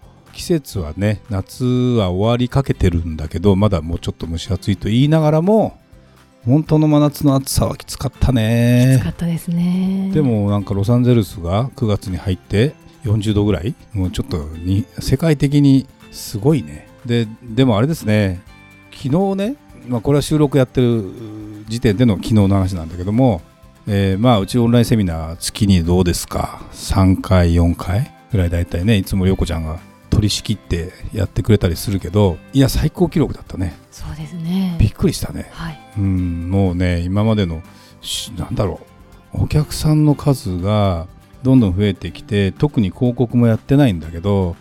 う季節はね夏は終わりかけてるんだけどまだもうちょっと蒸し暑いと言いながらも本当の真夏の暑さはきつかったね。暑かったですね。でもなんかロサンゼルスが9月に入って40度ぐらいもうちょっとに世界的にすごいね。ででもあれですね昨日ね、まあ、これは収録やってる時点での昨日の話なんだけども、えーまあうちオンラインセミナー月にどうですか？3回4回ぐらい大体ねいつも涼子ちゃんが取り仕切ってやってくれたりするけどいや最高記録だったね。そうですね。びっくりしたね。はい。うんもうね今までのしなんだろうお客さんの数がどんどん増えてきて特に広告もやってないんだけど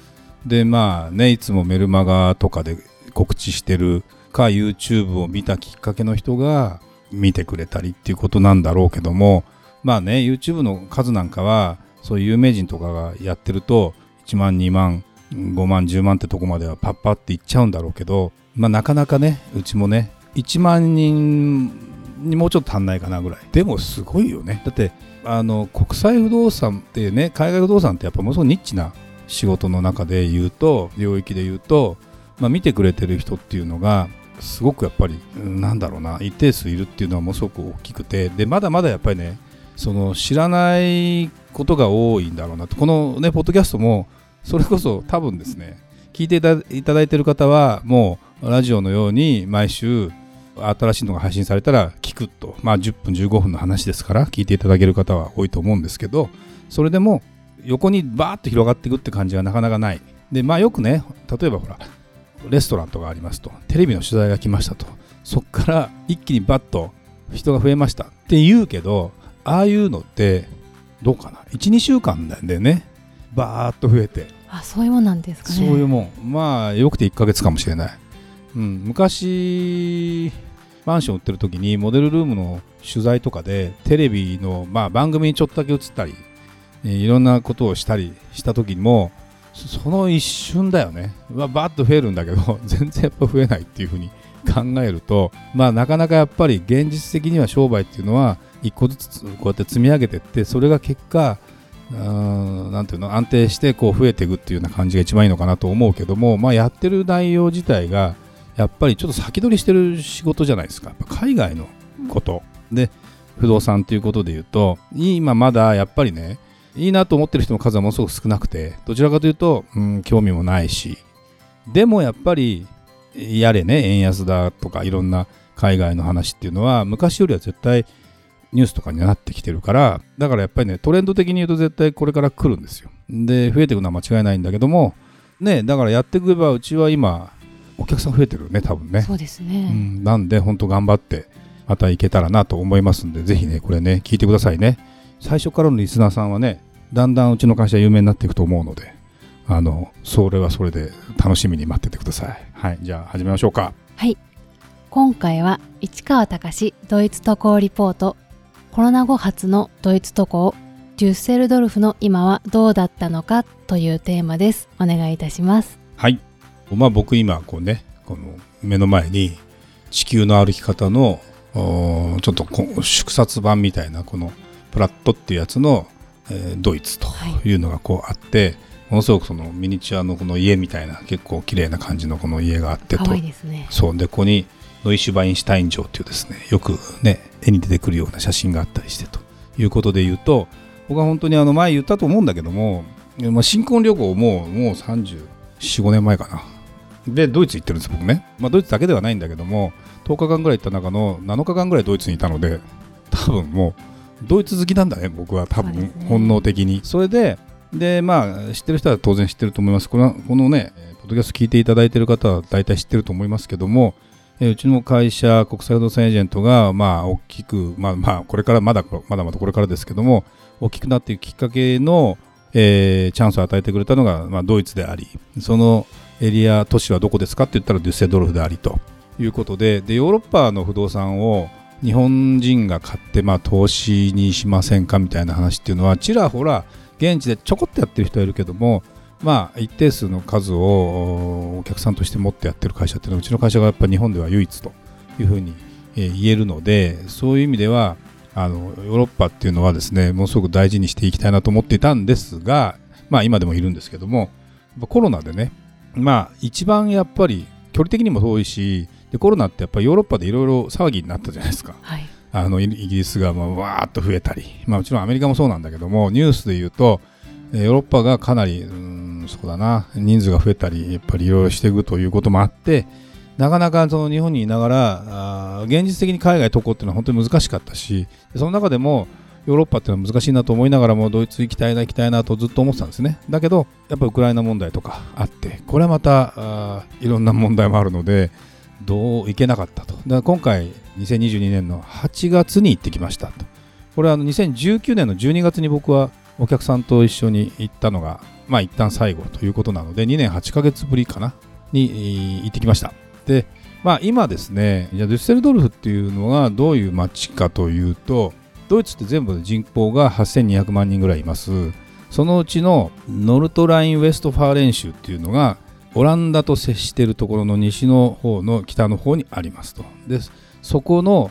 でまあねいつもメルマガとかで告知してるか YouTube を見たきっかけの人が見てくれたりっていうことなんだろうけどもまあね YouTube の数なんかはそういう有名人とかがやってると1万2万5万10万ってとこまではパッパっていっちゃうんだろうけどまあなかなかねうちもね1万人にもうちょっと足んないかなぐらい。でもすごいよね。だってあの国際不動産ってね海外不動産ってやっぱものすごくニッチな仕事の中で言うと領域で言うと、まあ、見てくれてる人っていうのがすごくやっぱりなんだろうな一定数いるっていうのはものすごく大きくてでまだまだやっぱりねその知らないことが多いんだろうなとこのねポッドキャストもそれこそ多分ですね聞いていただいてる方はもうラジオのように毎週新しいのが配信されたら聞くとまあ10分15分の話ですから聞いていただける方は多いと思うんですけどそれでも横にバーッと広がっていくって感じがなかなかない。でまあよくね例えばほらレストランとかありますとテレビの取材が来ましたと。そっから一気にバッと人が増えましたって言うけどああいうのってどうかな？12週間なんだよね。バーッと増えて。あそういうもんなんですかね。そういうもん。まあよくて1ヶ月かもしれない、うん、昔マンション売ってる時にモデルルームの取材とかでテレビの、まあ、番組にちょっとだけ映ったりえーいろんなことをしたりした時にもそその一瞬だよね。はバッと増えるんだけど 全然やっぱ増えないっていうふうに考えるとまあなかなかやっぱり現実的には商売っていうのは一個ずつこうやって積み上げていってそれが結果うーんなんていうの安定してこう増えていくっていうような感じが一番いいのかなと思うけども、まあ、やってる内容自体がやっぱりちょっと先取りしてる仕事じゃないですか。海外のこと。で不動産ということで言うと今まだやっぱりねいいなと思ってる人の数はものすごく少なくてどちらかというと、うん、興味もないしでもやっぱりやれね円安だとかいろんな海外の話っていうのは昔よりは絶対ニュースとかになってきてるからだからやっぱりねトレンド的に言うと絶対これから来るんですよ。で増えていくのは間違いないんだけどもねだからやっていけばうちは今お客さん増えてるね多分ね。そうですうね、ん、なんで本当頑張ってまたいけたらなと思いますんでぜひねこれね聞いてくださいね。最初からのリスナーさんはねだんだんうちの会社有名になっていくと思うのであのそれはそれで楽しみに待っててください。はいじゃあ始めましょうか。はい。今回は市川隆ドイツ渡航リポートコロナ後初のドイツ渡航デュッセルドルフの今はどうだったのかというテーマです。お願いいたします。はい。まあ僕今こうねこの目の前に地球の歩き方のちょっとこう縮刷版みたいなこのプラットっていうやつの、えードイツというのがこうあって、ものすごくそのミニチュアのこの家みたいな結構綺麗な感じのこの家があってと。可愛いですね。そう。でここにノイシュバインシュタイン城っていうですねよくね絵に出てくるような写真があったりしてということで言うと僕は本当にあの前言ったと思うんだけども、まあ、新婚旅行ももう345年前かな。でドイツ行ってるんです僕ね、まあ、ドイツだけではないんだけども10日間ぐらい行った中の7日間ぐらいドイツにいたので多分もうドイツ好きなんだね僕は。多分、本能的に。それででまあ知ってる人は当然知ってると思います。このこのねえーポッドキャスト聞いていただいてる方は大体知ってると思いますけどもえーうちの会社国際不動産エージェントがまあ大きくまあまあこれからまだまだまだこれからですけども大きくなっていくきっかけのえーチャンスを与えてくれたのが、まあ、ドイツでありそのエリア都市はどこですかって言ったらデュッセドルフでありということででヨーロッパの不動産を日本人が買って、まあ、投資にしませんかみたいな話っていうのはちらほら現地でちょこっとやってる人はいるけどもまあ一定数の数をお客さんとして持ってやってる会社っていうのはうちの会社がやっぱ日本では唯一というふうに、えー言えるのでそういう意味ではあのヨーロッパっていうのはですねものすごく大事にしていきたいなと思っていたんですがまあ今でもいるんですけどもコロナでねまあ一番やっぱり距離的にも遠いしでコロナってやっぱりヨーロッパでいろいろ騒ぎになったじゃないですか。はい。あのイイギリスがまあわーっと増えたり、まあ、もちろんアメリカもそうなんだけどもニュースで言うとえーヨーロッパがかなりうーんそうだな。人数が増えたりやっぱりいろいろしていくということもあってなかなかその日本にいながらあ現実的に海外渡航っていうのは本当に難しかったしその中でもヨーロッパっていうのは難しいなと思いながらもドイツ行きたいな行きたいなとずっと思ってたんですね。だけどやっぱウクライナ問題とかあってこれはまたあいろんな問題もあるのでどう行けなかったと。だから今回2022年の8月に行ってきましたと。これはあの2019年の12月に僕はお客さんと一緒に行ったのがまあ一旦最後ということなので2年8ヶ月ぶりかなに行ってきました。でまあ今ですねじゃデュッセルドルフっていうのはどういう街かというとドイツって全部で人口が8200万人ぐらいいます。そのうちのノルトライン・ウェストファーレン州っていうのがオランダと接しているところの西の方の北の方にありますと。でそこの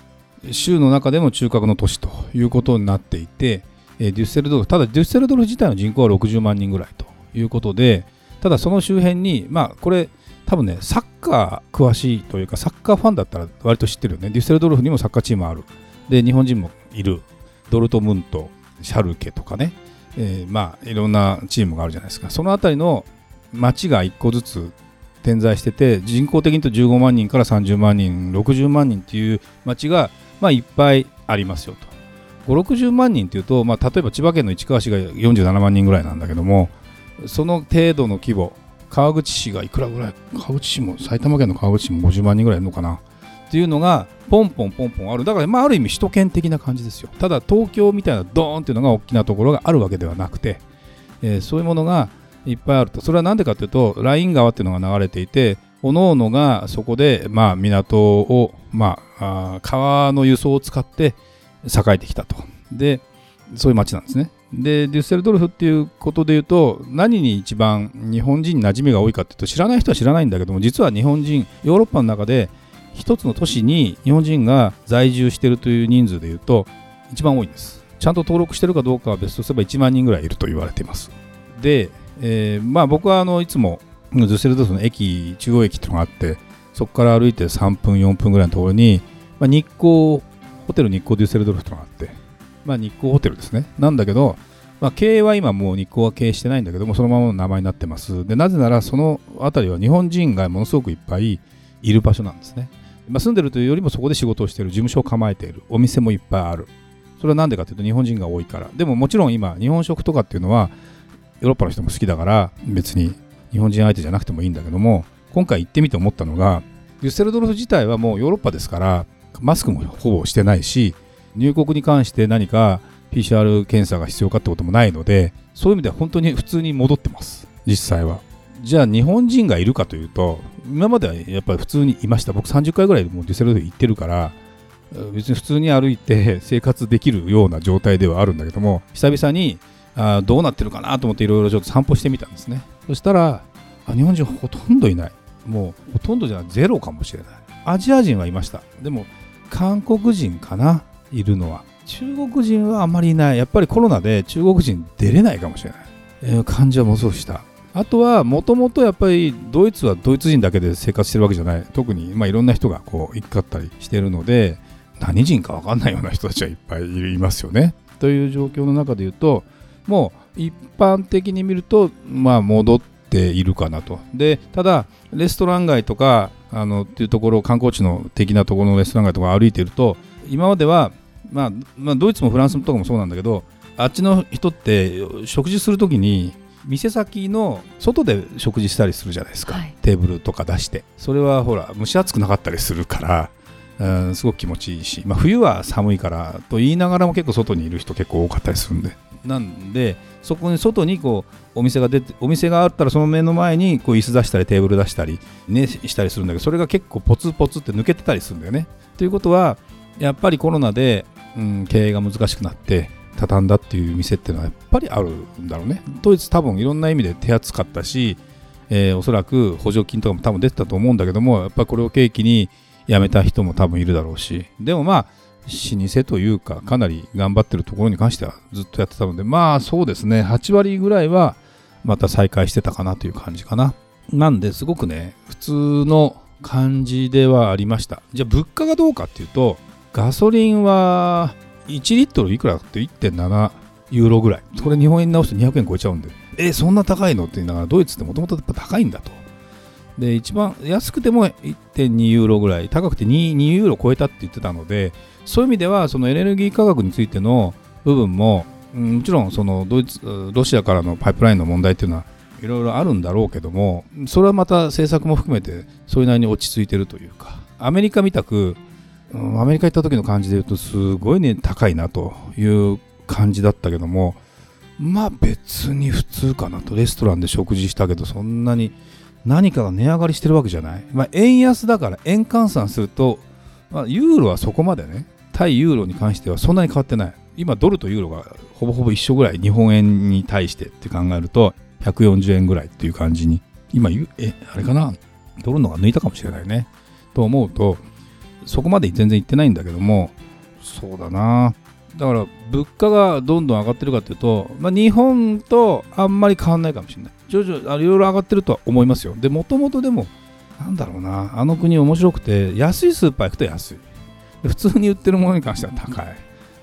州の中でも中核の都市ということになっていてえデュッセルドルフただデュッセルドルフ自体の人口は60万人ぐらいということでただその周辺にまあこれ多分ねサッカー詳しいというかサッカーファンだったら割と知ってるよね。デュッセルドルフにもサッカーチームある。で日本人もいる。ドルトムントシャルケとかね、えーまあいろんなチームがあるじゃないですか。そのあたりの町が1個ずつ点在してて人口的にと15万人から30万人60万人っていう町が、まあ、いっぱいありますよと。560万人っていうと、まあ、例えば千葉県の市川市が47万人ぐらいなんだけどもその程度の規模川口市がいくらぐらい川口市も埼玉県の川口市も50万人ぐらいいるのかな？っていうのがポンポンポンポンある。だから、まあ、ある意味首都圏的な感じですよ。ただ東京みたいなドーンっていうのが大きなところがあるわけではなくて、えーそういうものがいっぱいあると。それは何でかというとライン川っていうのが流れていて各々がそこで、まあ、港を、まあ、川の輸送を使って栄えてきたと。でそういう街なんですね。でデュッセルドルフっていうことで言うと何に一番日本人に馴染みが多いかっていうと知らない人は知らないんだけども実は日本人ヨーロッパの中で一つの都市に日本人が在住しているという人数でいうと一番多いんです。ちゃんと登録してるかどうかは別とすれば1万人ぐらいいると言われています。で、えーまあ僕はあのいつもデュッセルドルフの駅中央駅っていうのがあってそこから歩いて3分4分ぐらいのところに、まあ、日光ホテル日光デュッセルドルフっていうのがあってまあ日光ホテルですね。なんだけどまあ、経営は今もう日光は経営してないんだけどもそのままの名前になってます。でなぜならその辺りは日本人がものすごくいっぱいいる場所なんですね、まあ、住んでるというよりもそこで仕事をしている。事務所を構えている。お店もいっぱいある。それは何でかというと日本人が多いから。でももちろん今日本食とかっていうのはヨーロッパの人も好きだから別に日本人相手じゃなくてもいいんだけども今回行ってみて思ったのがデュッセルドルフ自体はもうヨーロッパですからマスクもほぼしてないし入国に関して何か PCR 検査が必要かってこともないのでそういう意味では本当に普通に戻ってます。実際は。じゃあ日本人がいるかというと今まではやっぱり普通にいました。僕30回ぐらいもうデュセルドフ行ってるから別に普通に歩いて 生活できるような状態ではあるんだけども久々にあどうなってるかなと思っていろいろちょっと散歩してみたんですね。そしたらあ日本人ほとんどいない。もうほとんどじゃないゼロかもしれない。アジア人はいました。でも韓国人かな？いるのは。中国人はあまりいない。やっぱりコロナで中国人出れないかもしれない、えー感じはものすごくした。あとはもともとやっぱりドイツはドイツ人だけで生活してるわけじゃない。特にまあいろんな人がこう行き交ったりしてるので何人か分かんないような人たちはいっぱいいますよね。という状況の中で言うともう一般的に見るとまあ戻っているかなと。でただレストラン街とかあのっていうところ観光地の的なところのレストラン街とか歩いていると今までは、まあ、まあドイツもフランスとかもそうなんだけどあっちの人って食事するときに店先の外で食事したりするじゃないですか、はい。テーブルとか出して。それはほら蒸し暑くなかったりするから、うん、すごく気持ちいいし、まあ、冬は寒いからと言いながらも結構外にいる人結構多かったりするんでなんでそこに外にこうお店が出てお店があったらその目の前にこう椅子出したりテーブル出したり、ね、したりするんだけどそれが結構ポツポツって抜けてたりするんだよね。ということはやっぱりコロナで、うん、経営が難しくなって畳んだっていう店っていうのはやっぱりあるんだろうね。ドイツ多分いろんな意味で手厚かったし、えー、おそらく補助金とかも多分出てたと思うんだけどもやっぱりこれを契機に辞めた人も多分いるだろうしでもまあ老舗というかかなり頑張ってるところに関してはずっとやってたのでまあそうですね。8割ぐらいはまた再開してたかなという感じかな。なんですごくね普通の感じではありました。じゃあ物価がどうかっていうとガソリンは1リットルいくらって？1.7ユーロぐらい。これ日本円直すと200円超えちゃうんで。えそんな高いのって言いながらドイツってもともとやっぱ高いんだと。で一番安くても1.2ユーロぐらい。高くて 2, 2ユーロ超えたって言ってたのでそういう意味ではそのエネルギー価格についての部分も、もちろんそのドイツロシアからのパイプラインの問題っていうのはいろいろあるんだろうけどもそれはまた政策も含めてそれなりに落ち着いてるというか。アメリカみたく、アメリカ行った時の感じで言うとすごいね高いなという感じだったけどもまあ別に普通かなと。レストランで食事したけどそんなに何かが値上がりしてるわけじゃない、まあ、円安だから円換算すると、まあ、ユーロはそこまでね対ユーロに関してはそんなに変わってない今ドルとユーロがほぼほぼ一緒ぐらい日本円に対してって考えると140円ぐらいっていう感じに今えあれかな？ドルのが抜いたかもしれないねと思うとそこまで全然いってないんだけどもそうだなだから物価がどんどん上がってるかというと、まあ、日本とあんまり変わんないかもしれない。徐々にいろいろ上がってるとは思いますよ。で、もともとでも、なんだろうな、あの国面白くて、安いスーパー行くと安い。普通に売ってるものに関しては高い。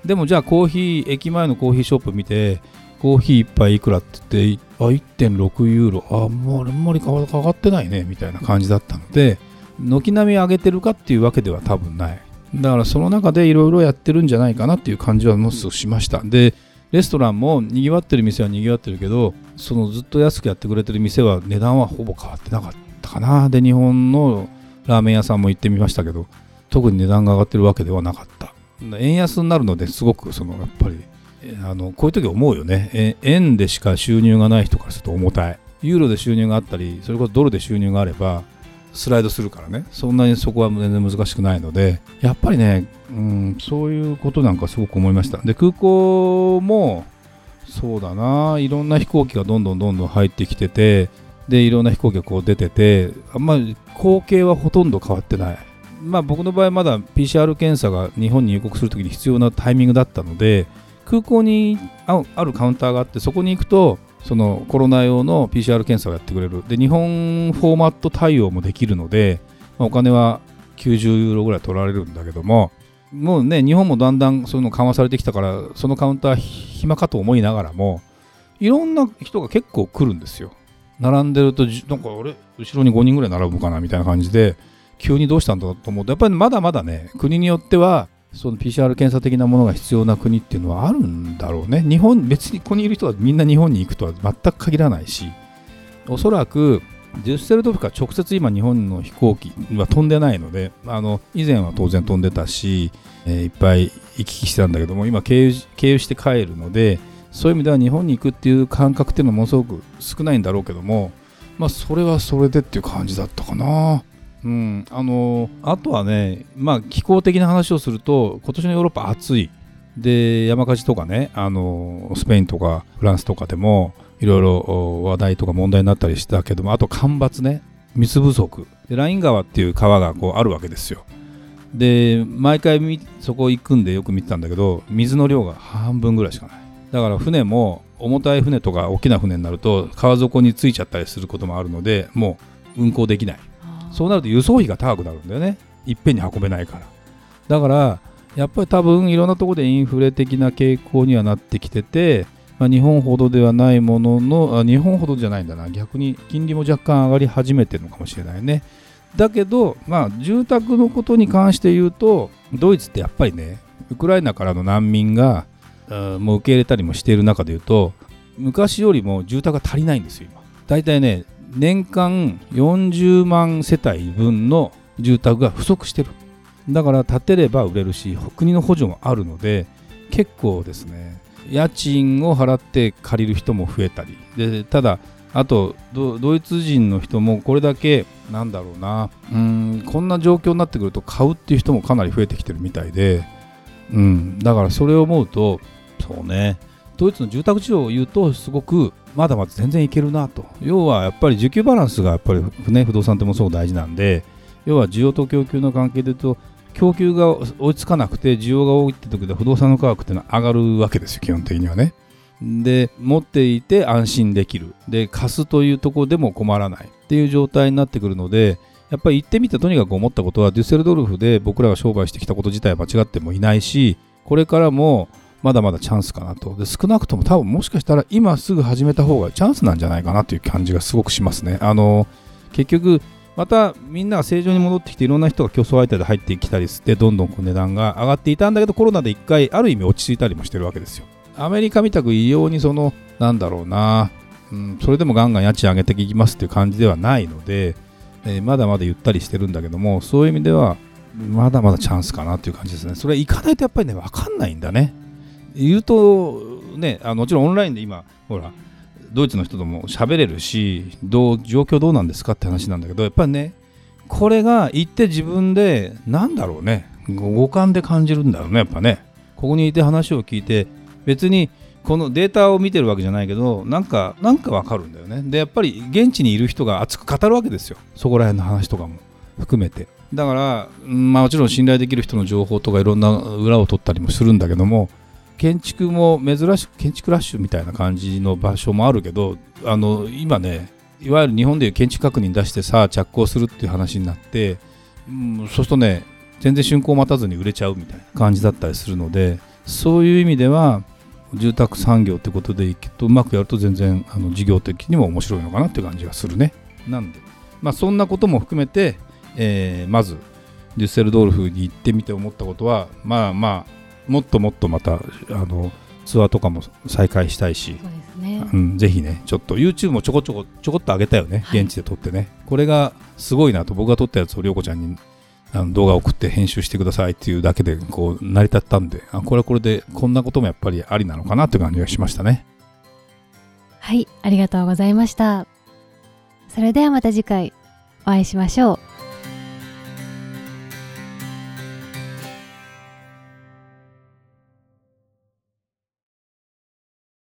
でもじゃあコーヒー、駅前のコーヒーショップ見て、コーヒー1杯いくらって言って、あ、1.6ユーロ、あ、もうあんまりかかってないね、みたいな感じだったので、軒並み上げてるかっていうわけでは多分ない。だからその中でいろいろやってるんじゃないかなっていう感じはもすしました。で、レストランもにぎわってる店はにぎわってるけど、そのずっと安くやってくれてる店は値段はほぼ変わってなかったかな。で、日本のラーメン屋さんも行ってみましたけど、特に値段が上がってるわけではなかった。円安になるのですごくそのやっぱりあのこういう時思うよね。円でしか収入がない人からすると重たい。ユーロで収入があったりそれこそドルで収入があればスライドするからね。そんなにそこは全然難しくないので。やっぱりね、うん、そういうことなんかすごく思いました。で空港もそうだな。いろんな飛行機がどんどんどんどん入ってきててでいろんな飛行機がこう出ててあんまり光景はほとんど変わってない。まあ僕の場合まだ PCR 検査が日本に入国するときに必要なタイミングだったので空港にあるカウンターがあってそこに行くとそのコロナ用の PCR 検査をやってくれる。で日本フォーマット対応もできるので、まあ、お金は90ユーロぐらい取られるんだけどももうね日本もだんだんそういうの緩和されてきたからそのカウンター暇かと思いながらもいろんな人が結構来るんですよ。並んでるとなんか俺後ろに5人ぐらい並ぶかな？みたいな感じで。急にどうしたんだと思うとやっぱりまだまだね国によってはその PCR 検査的なものが必要な国っていうのはあるんだろうね。日本、別にここにいる人はみんな日本に行くとは全く限らないし、おそらくデュッセルドフから直接今日本の飛行機は飛んでないので、あの以前は当然飛んでたし、えー、いっぱい行き来してたんだけども、今経由経由して帰るので、そういう意味では日本に行くっていう感覚っていうのはものすごく少ないんだろうけども、まあそれはそれでっていう感じだったかな。うん、あのあとはね、まあ、気候的な話をすると今年のヨーロッパ暑い。で山火事とかねあのスペインとかフランスとかでもいろいろ話題とか問題になったりしたけどもあと干ばつね水不足。でライン川っていう川がこうあるわけですよ。で毎回そこ行くんでよく見てたんだけど水の量が半分ぐらいしかない。だから船も重たい船とか大きな船になると川底についちゃったりすることもあるのでもう運航できない。そうなると輸送費が高くなるんだよね。いっぺんに運べないから。だからやっぱり多分いろんなとこでインフレ的な傾向にはなってきてて、まあ、日本ほどではないもののあ日本ほどじゃないんだな。逆に金利も若干上がり始めてるのかもしれないね。だけど、まあ、住宅のことに関して言うとドイツってやっぱりねウクライナからの難民がもう受け入れたりもしている中で言うと昔よりも住宅が足りないんですよ今。大体ね年間40万世帯分の住宅が不足してる。だから建てれば売れるし国の補助もあるので結構ですね。家賃を払って借りる人も増えたり。でただあとドイツ人の人もこれだけなんだろうな。うんこんな状況になってくると買うっていう人もかなり増えてきてるみたいで、うん、だからそれを思うとそうね。ドイツの住宅地を言うとすごくまだまだ全然いけるなと要はやっぱり需給バランスがやっぱり、ね、不動産ってもすごく大事なんで要は需要と供給の関係で言うと供給が追いつかなくて需要が多いって時で不動産の価格ってのは上がるわけですよ基本的にはね。で持っていて安心できるで貸すというところでも困らないっていう状態になってくるのでやっぱり行ってみてとにかく思ったことはデュッセルドルフで僕らが商売してきたこと自体は間違ってもいないしこれからもまだまだチャンスかなと。で少なくとも多分もしかしたら今すぐ始めた方がチャンスなんじゃないかなという感じがすごくしますね。あの結局またみんなが正常に戻ってきていろんな人が競争相手で入ってきたりしてどんどんこう値段が上がっていたんだけどコロナで一回ある意味落ち着いたりもしてるわけですよ。アメリカみたく異様にそのなんだろうな、うん、それでもガンガン家賃上げていきますっていう感じではないので、えー、まだまだゆったりしてるんだけどもそういう意味ではまだまだチャンスかなっていう感じですね。それ行かないとやっぱりね分かんないんだね。言うとねあもちろんオンラインで今ほらドイツの人とも喋れるしどう状況どうなんですかって話なんだけどやっぱりねこれが行って自分でなんだろうね五感で感じるんだろうねやっぱね。ここにいて話を聞いて別にこのデータを見てるわけじゃないけどなんかなんかわかるんだよね。でやっぱり現地にいる人が熱く語るわけですよ。そこら辺の話とかも含めて。だから、まあ、もちろん信頼できる人の情報とかいろんな裏を取ったりもするんだけども建築も珍しく建築ラッシュみたいな感じの場所もあるけどあの今ねいわゆる日本でいう建築確認出してさあ着工するっていう話になって、うん、そうするとね全然竣工待たずに売れちゃうみたいな感じだったりするのでそういう意味では住宅産業ってことでいくとうまくやると全然あの事業的にも面白いのかなっていう感じがするね。なんで、まあ、そんなことも含めて、えー、まずデュッセルドルフに行ってみて思ったことはまあまあもっともっとまたあのツアーとかも再開したいし、ね、うん、ぜひねちょっと YouTube もちょこちょこちょこっと上げたよね、現地で撮ってね。これがすごいなと僕が撮ったやつを涼子ちゃんにあの動画を送って編集してくださいっていうだけでこう成り立ったんであこれはこれでこんなこともやっぱりありなのかなって感じがしましたね。はいありがとうございました。それではまた次回お会いしましょう